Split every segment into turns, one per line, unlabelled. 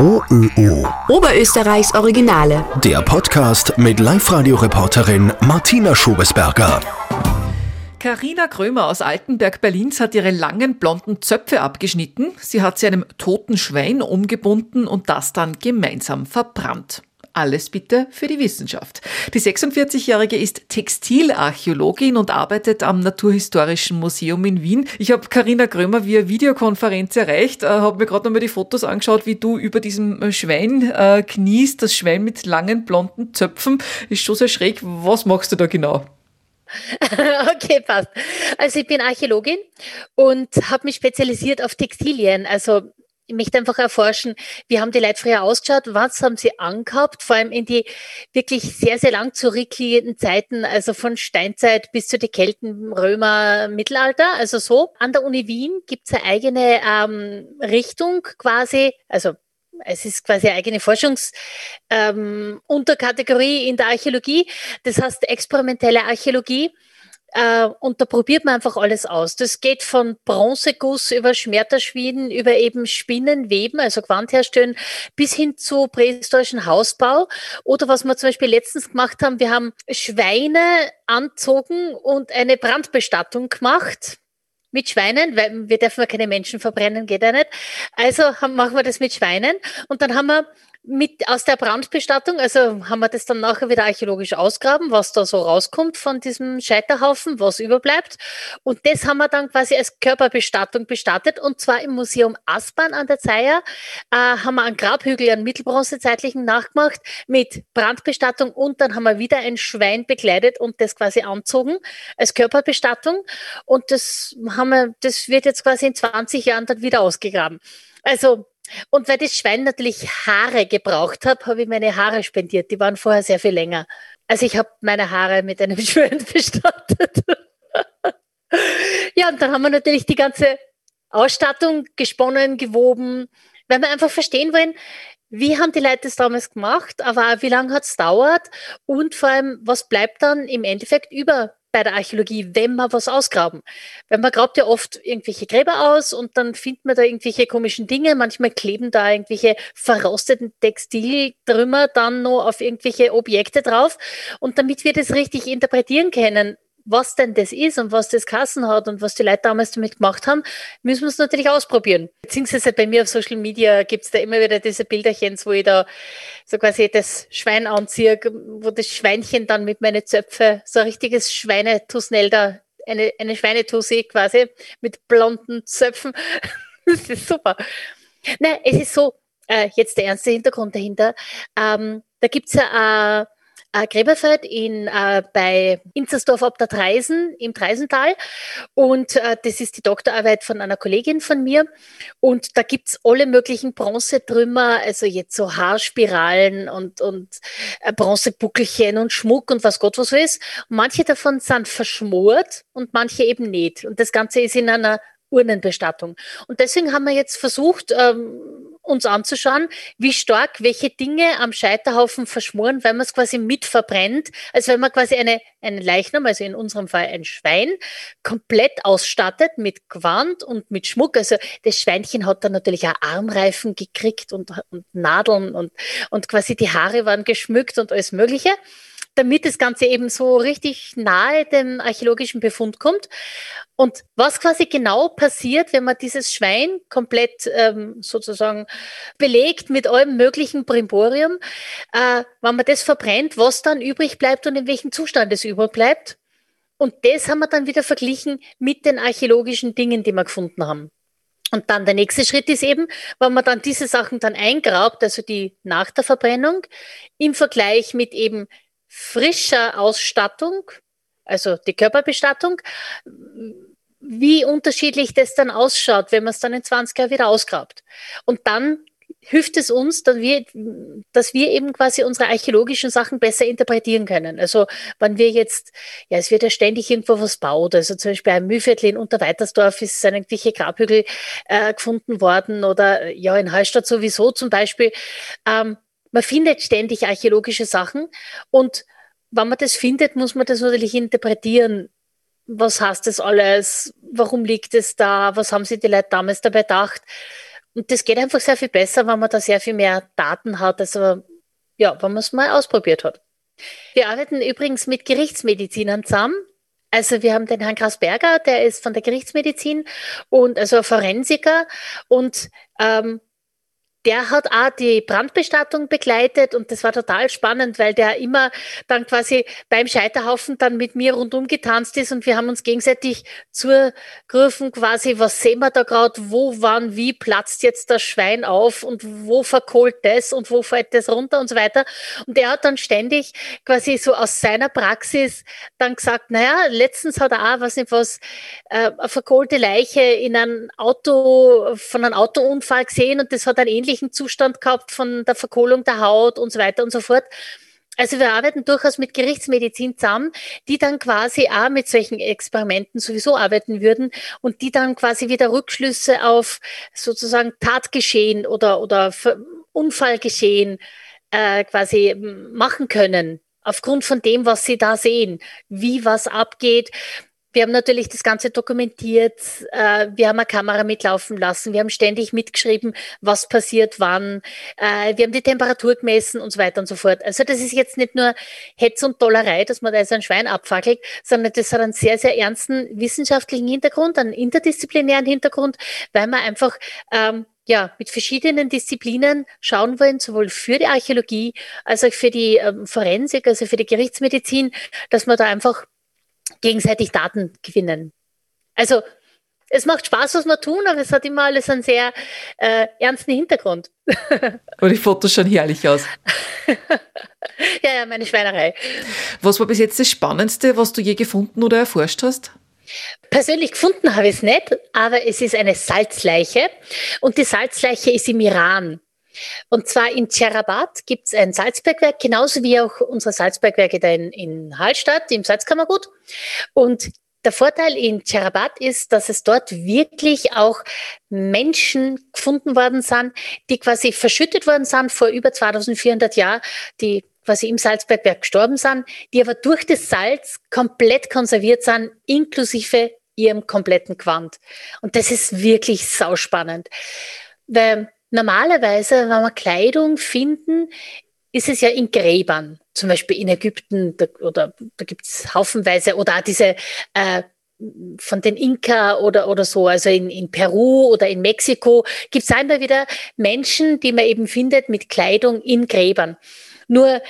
OÖO.
Oberösterreichs Originale.
Der Podcast mit Live-Radio-Reporterin Martina Schobesberger.
Carina Krömer aus Altenberg Berlins hat ihre langen blonden Zöpfe abgeschnitten. Sie hat sie einem toten Schwein umgebunden und das dann gemeinsam verbrannt. Alles bitte für die Wissenschaft. Die 46-Jährige ist Textilarchäologin und arbeitet am Naturhistorischen Museum in Wien. Ich habe Karina Krömer via Videokonferenz erreicht, äh, habe mir gerade nochmal die Fotos angeschaut, wie du über diesem äh, Schwein äh, kniest, das Schwein mit langen blonden Zöpfen. Ist schon sehr schräg. Was machst du da genau?
Okay, passt. Also ich bin Archäologin und habe mich spezialisiert auf Textilien, also ich möchte einfach erforschen, wie haben die Leute früher ausgeschaut, was haben sie angehabt, vor allem in die wirklich sehr, sehr lang zurückliegenden Zeiten, also von Steinzeit bis zu den Kelten, Römer, Mittelalter, also so. An der Uni Wien gibt es eine eigene ähm, Richtung quasi, also es ist quasi eine eigene Forschungsunterkategorie ähm, in der Archäologie. Das heißt experimentelle Archäologie. Äh, und da probiert man einfach alles aus. Das geht von Bronzeguss über Schmetterschmieden, über eben Spinnen, Weben, also Gewand herstellen, bis hin zu prähistorischen Hausbau. Oder was wir zum Beispiel letztens gemacht haben, wir haben Schweine anzogen und eine Brandbestattung gemacht mit Schweinen, weil wir dürfen ja keine Menschen verbrennen, geht ja nicht. Also haben, machen wir das mit Schweinen. Und dann haben wir mit aus der Brandbestattung, also haben wir das dann nachher wieder archäologisch ausgraben, was da so rauskommt von diesem Scheiterhaufen, was überbleibt. Und das haben wir dann quasi als Körperbestattung bestattet. Und zwar im Museum Aspern an der Zeier äh, haben wir einen Grabhügel, einen mittelbronzezeitlichen nachgemacht mit Brandbestattung und dann haben wir wieder ein Schwein bekleidet und das quasi anzogen als Körperbestattung. Und das haben wir, das wird jetzt quasi in 20 Jahren dann wieder ausgegraben. Also und weil das Schwein natürlich Haare gebraucht hat, habe ich meine Haare spendiert. Die waren vorher sehr viel länger. Also ich habe meine Haare mit einem Schwein bestattet. ja, und dann haben wir natürlich die ganze Ausstattung gesponnen, gewoben, weil wir einfach verstehen wollen, wie haben die Leute das damals gemacht, aber wie lange hat es dauert und vor allem, was bleibt dann im Endeffekt über bei der Archäologie, wenn man was ausgraben. Weil man grabt ja oft irgendwelche Gräber aus und dann findet man da irgendwelche komischen Dinge. Manchmal kleben da irgendwelche verrosteten Textiltrümmer dann noch auf irgendwelche Objekte drauf. Und damit wir das richtig interpretieren können, was denn das ist und was das Kassen hat und was die Leute damals damit gemacht haben, müssen wir es natürlich ausprobieren. Beziehungsweise bei mir auf Social Media gibt es da immer wieder diese Bilderchen, wo ich da so quasi das Schwein anziehe, wo das Schweinchen dann mit meinen Zöpfe, so ein richtiges Schweinetusnell da, eine, eine Schweinetussi quasi mit blonden Zöpfen. das ist super. Nein, es ist so, äh, jetzt der ernste Hintergrund dahinter. Ähm, da gibt's ja äh, äh, Gräberfeld in, äh, bei Inzersdorf ob der Treisen im Treisental. Und äh, das ist die Doktorarbeit von einer Kollegin von mir. Und da gibt's alle möglichen Bronzetrümmer, also jetzt so Haarspiralen und, und äh, Bronzebuckelchen und Schmuck und was Gott was ist. Und manche davon sind verschmort und manche eben nicht. Und das Ganze ist in einer Urnenbestattung. Und deswegen haben wir jetzt versucht, ähm, uns anzuschauen, wie stark welche Dinge am Scheiterhaufen verschmoren, wenn man es quasi mit verbrennt, als wenn man quasi eine, einen Leichnam, also in unserem Fall ein Schwein, komplett ausstattet mit Gewand und mit Schmuck. Also das Schweinchen hat dann natürlich auch Armreifen gekriegt und, und Nadeln und, und quasi die Haare waren geschmückt und alles Mögliche damit das Ganze eben so richtig nahe dem archäologischen Befund kommt. Und was quasi genau passiert, wenn man dieses Schwein komplett ähm, sozusagen belegt mit allem möglichen Brimborium, äh, wenn man das verbrennt, was dann übrig bleibt und in welchem Zustand es übrig bleibt. Und das haben wir dann wieder verglichen mit den archäologischen Dingen, die wir gefunden haben. Und dann der nächste Schritt ist eben, wenn man dann diese Sachen dann eingrabt, also die nach der Verbrennung, im Vergleich mit eben frischer Ausstattung, also die Körperbestattung, wie unterschiedlich das dann ausschaut, wenn man es dann in 20 Jahren wieder ausgrabt. Und dann hilft es uns, dass wir, dass wir eben quasi unsere archäologischen Sachen besser interpretieren können. Also wenn wir jetzt, ja, es wird ja ständig irgendwo was baut. Also zum Beispiel ein Mühlviertel in Unterweitersdorf ist irgendwelche Grabhügel äh, gefunden worden oder ja, in Hallstatt sowieso zum Beispiel. Ähm, man findet ständig archäologische Sachen und wenn man das findet, muss man das natürlich interpretieren. Was heißt das alles? Warum liegt es da? Was haben sich die Leute damals dabei gedacht? Und das geht einfach sehr viel besser, wenn man da sehr viel mehr Daten hat, also ja, wenn man es mal ausprobiert hat. Wir arbeiten übrigens mit Gerichtsmedizinern zusammen. Also wir haben den Herrn Grasberger, der ist von der Gerichtsmedizin und also Forensiker und ähm, der hat auch die Brandbestattung begleitet und das war total spannend, weil der immer dann quasi beim Scheiterhaufen dann mit mir rundum getanzt ist und wir haben uns gegenseitig zugerufen quasi, was sehen wir da gerade, wo, wann, wie platzt jetzt das Schwein auf und wo verkohlt das und wo fällt das runter und so weiter. Und der hat dann ständig quasi so aus seiner Praxis dann gesagt, naja, letztens hat er auch, was nicht was, äh, eine verkohlte Leiche in einem Auto, von einem Autounfall gesehen und das hat einen ähnlichen ähnlichen Zustand gehabt von der Verkohlung der Haut und so weiter und so fort. Also wir arbeiten durchaus mit Gerichtsmedizin zusammen, die dann quasi auch mit solchen Experimenten sowieso arbeiten würden und die dann quasi wieder Rückschlüsse auf sozusagen Tatgeschehen oder, oder Unfallgeschehen äh, quasi machen können aufgrund von dem, was sie da sehen, wie was abgeht. Wir haben natürlich das Ganze dokumentiert. Äh, wir haben eine Kamera mitlaufen lassen. Wir haben ständig mitgeschrieben, was passiert wann. Äh, wir haben die Temperatur gemessen und so weiter und so fort. Also das ist jetzt nicht nur Hetz und Dollerei, dass man da so ein Schwein abfackelt, sondern das hat einen sehr, sehr ernsten wissenschaftlichen Hintergrund, einen interdisziplinären Hintergrund, weil man einfach ähm, ja, mit verschiedenen Disziplinen schauen wollen, sowohl für die Archäologie als auch für die ähm, Forensik, also für die Gerichtsmedizin, dass man da einfach gegenseitig Daten gewinnen. Also es macht Spaß, was wir tun, aber es hat immer alles einen sehr äh, ernsten Hintergrund.
Und die Fotos schauen herrlich aus.
ja, ja, meine Schweinerei.
Was war bis jetzt das Spannendste, was du je gefunden oder erforscht hast?
Persönlich gefunden habe ich es nicht, aber es ist eine Salzleiche und die Salzleiche ist im Iran. Und zwar in Tjerabat gibt es ein Salzbergwerk, genauso wie auch unsere Salzbergwerke da in, in Hallstatt im Salzkammergut. Und der Vorteil in Tjerabat ist, dass es dort wirklich auch Menschen gefunden worden sind, die quasi verschüttet worden sind vor über 2400 Jahren, die quasi im Salzbergwerk gestorben sind, die aber durch das Salz komplett konserviert sind, inklusive ihrem kompletten Quant. Und das ist wirklich sauspannend. Weil Normalerweise, wenn wir Kleidung finden, ist es ja in Gräbern, zum Beispiel in Ägypten da, oder da gibt es haufenweise oder auch diese äh, von den Inka oder, oder so, also in, in Peru oder in Mexiko gibt es einmal wieder Menschen, die man eben findet mit Kleidung in Gräbern. Nur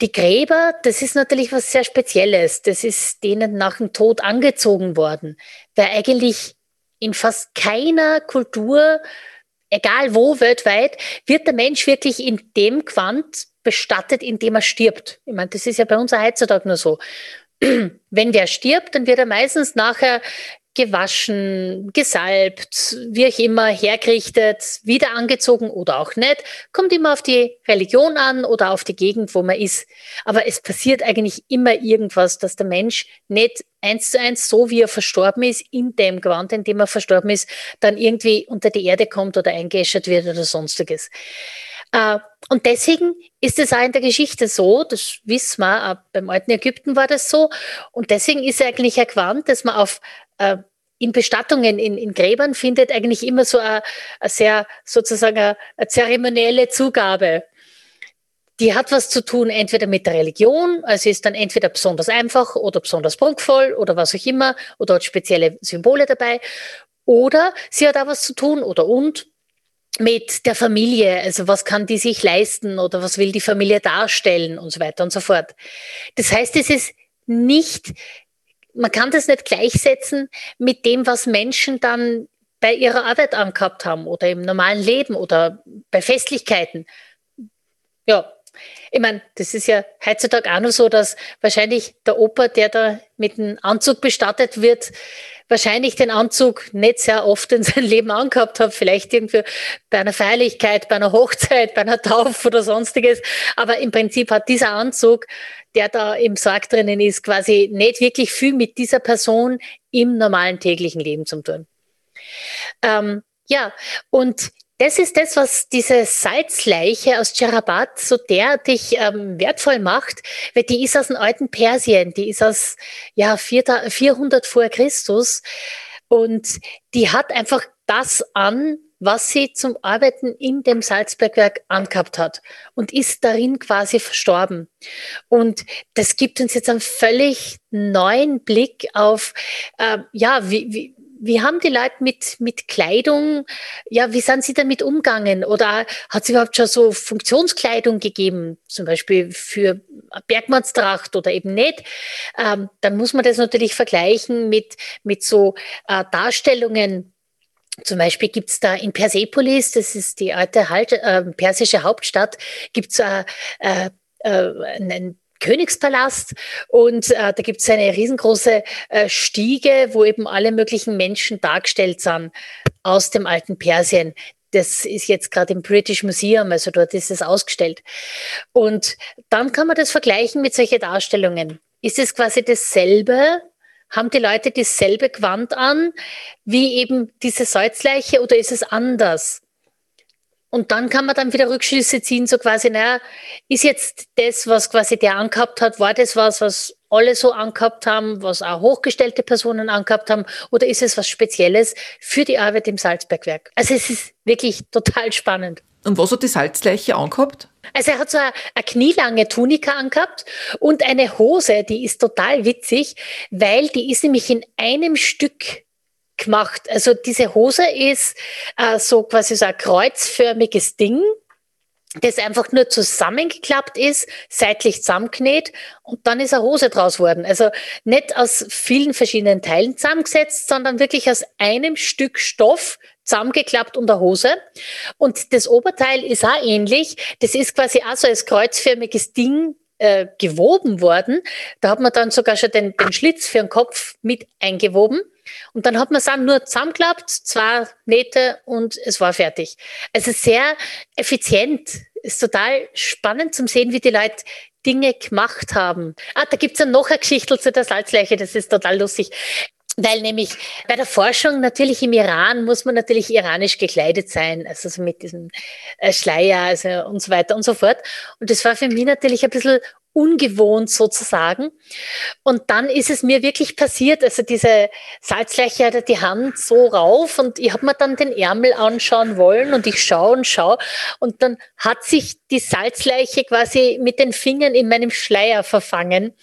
die Gräber, das ist natürlich was sehr Spezielles. Das ist denen nach dem Tod angezogen worden, weil eigentlich in fast keiner Kultur egal wo weltweit, wird der Mensch wirklich in dem Quant bestattet, in dem er stirbt. Ich meine, das ist ja bei uns heutzutage nur so. Wenn wer stirbt, dann wird er meistens nachher gewaschen, gesalbt, wie auch immer, hergerichtet, wieder angezogen oder auch nicht. Kommt immer auf die Religion an oder auf die Gegend, wo man ist. Aber es passiert eigentlich immer irgendwas, dass der Mensch nicht eins zu eins, so wie er verstorben ist, in dem Gewand, in dem er verstorben ist, dann irgendwie unter die Erde kommt oder eingeäschert wird oder sonstiges. Äh, und deswegen ist es auch in der Geschichte so, das wissen wir, auch beim alten Ägypten war das so. Und deswegen ist eigentlich ein Quant, dass man auf äh, in Bestattungen, in, in Gräbern findet eigentlich immer so eine, sehr sozusagen eine, eine zeremonielle Zugabe. Die hat was zu tun entweder mit der Religion, also ist dann entweder besonders einfach oder besonders prunkvoll oder was auch immer oder hat spezielle Symbole dabei. Oder sie hat auch was zu tun oder und mit der Familie, also was kann die sich leisten oder was will die Familie darstellen und so weiter und so fort. Das heißt, es ist nicht man kann das nicht gleichsetzen mit dem, was Menschen dann bei ihrer Arbeit angehabt haben oder im normalen Leben oder bei Festlichkeiten. Ja, ich meine, das ist ja heutzutage auch noch so, dass wahrscheinlich der Opa, der da mit einem Anzug bestattet wird, wahrscheinlich den Anzug nicht sehr oft in seinem Leben angehabt hat, vielleicht irgendwie bei einer Feierlichkeit, bei einer Hochzeit, bei einer Taufe oder sonstiges. Aber im Prinzip hat dieser Anzug der da im Sarg drinnen ist, quasi nicht wirklich viel mit dieser Person im normalen täglichen Leben zu tun. Ähm, ja, und das ist das, was diese Salzleiche aus Cherabat so derartig ähm, wertvoll macht, weil die ist aus dem alten Persien, die ist aus ja, 400 vor Christus und die hat einfach das an, was sie zum Arbeiten in dem Salzbergwerk angehabt hat und ist darin quasi verstorben. Und das gibt uns jetzt einen völlig neuen Blick auf, äh, ja, wie, wie, wie haben die Leute mit, mit Kleidung, ja, wie sind sie damit umgegangen? Oder hat es überhaupt schon so Funktionskleidung gegeben, zum Beispiel für Bergmannstracht oder eben nicht? Ähm, dann muss man das natürlich vergleichen mit, mit so äh, Darstellungen. Zum Beispiel gibt's da in Persepolis, das ist die alte halt, äh, persische Hauptstadt, gibt's äh, äh, äh einen Königspalast und äh, da gibt es eine riesengroße äh, Stiege, wo eben alle möglichen Menschen dargestellt sind aus dem alten Persien. Das ist jetzt gerade im British Museum, also dort ist es ausgestellt. Und dann kann man das vergleichen mit solchen Darstellungen. Ist es quasi dasselbe? Haben die Leute dasselbe Gewand an wie eben diese Salzleiche oder ist es anders? Und dann kann man dann wieder Rückschlüsse ziehen, so quasi, naja, ist jetzt das, was quasi der angehabt hat, war das was, was alle so angehabt haben, was auch hochgestellte Personen angehabt haben, oder ist es was Spezielles für die Arbeit im Salzbergwerk? Also es ist wirklich total spannend.
Und was hat die Salzleiche angehabt?
Also er hat so eine, eine knielange Tunika angehabt und eine Hose, die ist total witzig, weil die ist nämlich in einem Stück gemacht. Also diese Hose ist äh, so quasi so ein kreuzförmiges Ding, das einfach nur zusammengeklappt ist, seitlich zusammengenäht und dann ist eine Hose draus worden. Also nicht aus vielen verschiedenen Teilen zusammengesetzt, sondern wirklich aus einem Stück Stoff zusammengeklappt unter Hose. Und das Oberteil ist auch ähnlich. Das ist quasi auch so als kreuzförmiges Ding äh, gewoben worden. Da hat man dann sogar schon den, den Schlitz für den Kopf mit eingewoben. Und dann hat man es dann nur zusammengeklappt, zwei Nähte und es war fertig. Also sehr effizient. Ist total spannend zum sehen, wie die Leute Dinge gemacht haben. Ah, da gibt's dann noch eine Geschichte zu der Salzleiche, das ist total lustig. Weil nämlich bei der Forschung natürlich im Iran muss man natürlich iranisch gekleidet sein, also so mit diesem äh, Schleier also und so weiter und so fort. Und das war für mich natürlich ein bisschen ungewohnt sozusagen. Und dann ist es mir wirklich passiert, also diese Salzleiche hatte die Hand so rauf und ich habe mir dann den Ärmel anschauen wollen und ich schaue und schaue und dann hat sich die Salzleiche quasi mit den Fingern in meinem Schleier verfangen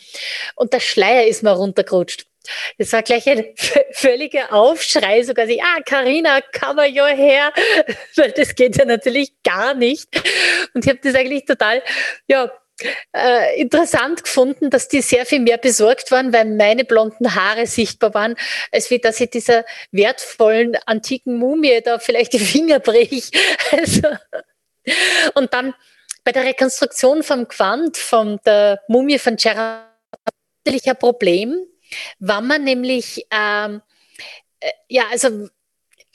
und der Schleier ist mir runtergerutscht. Das war gleich ein völliger Aufschrei, sogar sie, ah, Carina, cover your hair, weil das geht ja natürlich gar nicht. Und ich habe das eigentlich total, ja, äh, interessant gefunden, dass die sehr viel mehr besorgt waren, weil meine blonden Haare sichtbar waren, als wie dass ich dieser wertvollen antiken Mumie da vielleicht die Finger brich. Also, und dann bei der Rekonstruktion vom Quant, von der Mumie von Gerard, natürlich ein Problem, war man nämlich ähm, äh, ja, also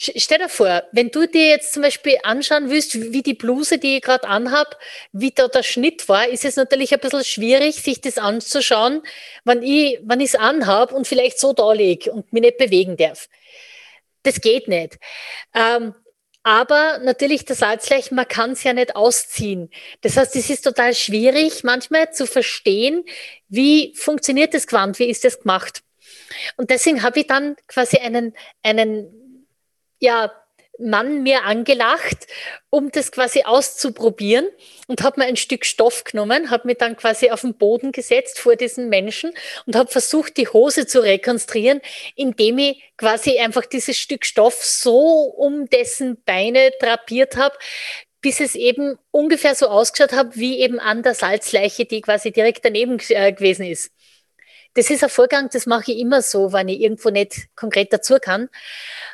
Stell dir vor, wenn du dir jetzt zum Beispiel anschauen willst, wie die Bluse, die ich gerade anhab, wie da der Schnitt war, ist es natürlich ein bisschen schwierig, sich das anzuschauen, wenn ich wenn es anhab und vielleicht so da liege und mich nicht bewegen darf. Das geht nicht. Ähm, aber natürlich das Salzleich, man kann es ja nicht ausziehen. Das heißt, es ist total schwierig manchmal zu verstehen, wie funktioniert das Quant, wie ist das gemacht. Und deswegen habe ich dann quasi einen, einen ja, Mann mir angelacht, um das quasi auszuprobieren und habe mir ein Stück Stoff genommen, habe mich dann quasi auf den Boden gesetzt vor diesen Menschen und habe versucht, die Hose zu rekonstruieren, indem ich quasi einfach dieses Stück Stoff so um dessen Beine drapiert habe, bis es eben ungefähr so ausgeschaut hat, wie eben an der Salzleiche, die quasi direkt daneben äh, gewesen ist. Das ist ein Vorgang, das mache ich immer so, wenn ich irgendwo nicht konkret dazu kann.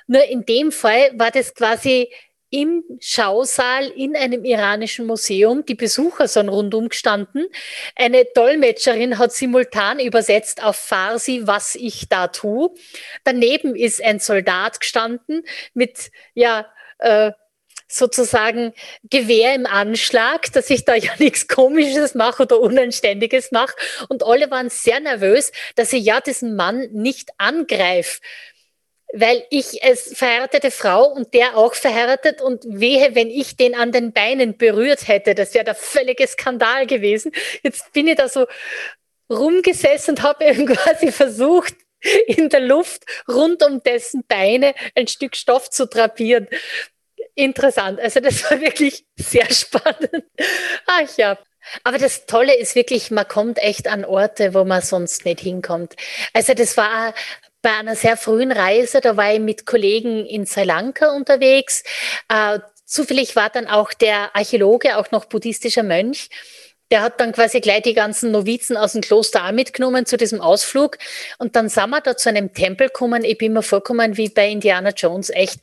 Nur in dem Fall war das quasi im Schausaal in einem iranischen Museum. Die Besucher sind rundum gestanden. Eine Dolmetscherin hat simultan übersetzt auf Farsi, was ich da tue. Daneben ist ein Soldat gestanden mit, ja, äh, sozusagen Gewehr im Anschlag, dass ich da ja nichts Komisches mache oder Unanständiges mache. Und alle waren sehr nervös, dass ich ja diesen Mann nicht angreife weil ich als verheiratete Frau und der auch verheiratet und wehe, wenn ich den an den Beinen berührt hätte, das wäre der völlige Skandal gewesen. Jetzt bin ich da so rumgesessen und habe eben quasi versucht, in der Luft rund um dessen Beine ein Stück Stoff zu drapieren interessant. Also das war wirklich sehr spannend. Ach ja. Aber das Tolle ist wirklich, man kommt echt an Orte, wo man sonst nicht hinkommt. Also das war bei einer sehr frühen Reise, da war ich mit Kollegen in Sri Lanka unterwegs. Äh, zufällig war dann auch der Archäologe, auch noch buddhistischer Mönch. Der hat dann quasi gleich die ganzen Novizen aus dem Kloster auch mitgenommen zu diesem Ausflug. Und dann sind wir da zu einem Tempel gekommen. Ich bin mir vorgekommen wie bei Indiana Jones, echt.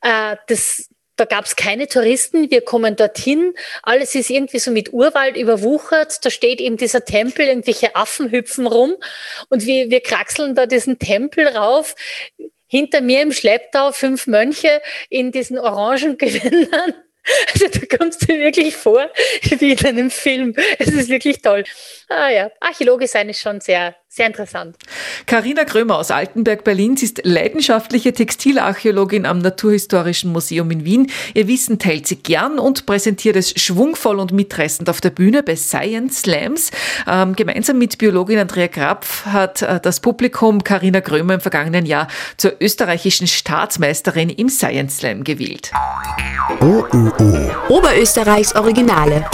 Äh, das, da gab es keine Touristen, wir kommen dorthin, alles ist irgendwie so mit Urwald überwuchert, da steht eben dieser Tempel, irgendwelche Affen hüpfen rum und wir, wir kraxeln da diesen Tempel rauf. Hinter mir im Schlepptau fünf Mönche in diesen orangen Gewändern. Also da kommst du wirklich vor wie in einem Film. Es ist wirklich toll. Ah ja, Archäologe sein ist schon sehr, sehr interessant.
Karina Krömer aus Altenberg, Berlin. Sie ist leidenschaftliche Textilarchäologin am Naturhistorischen Museum in Wien. Ihr Wissen teilt sie gern und präsentiert es schwungvoll und mitreißend auf der Bühne bei Science Slams. Ähm, gemeinsam mit Biologin Andrea Krapf hat äh, das Publikum Karina Krömer im vergangenen Jahr zur österreichischen Staatsmeisterin im Science Slam gewählt.
OÖO.
Oberösterreichs Originale.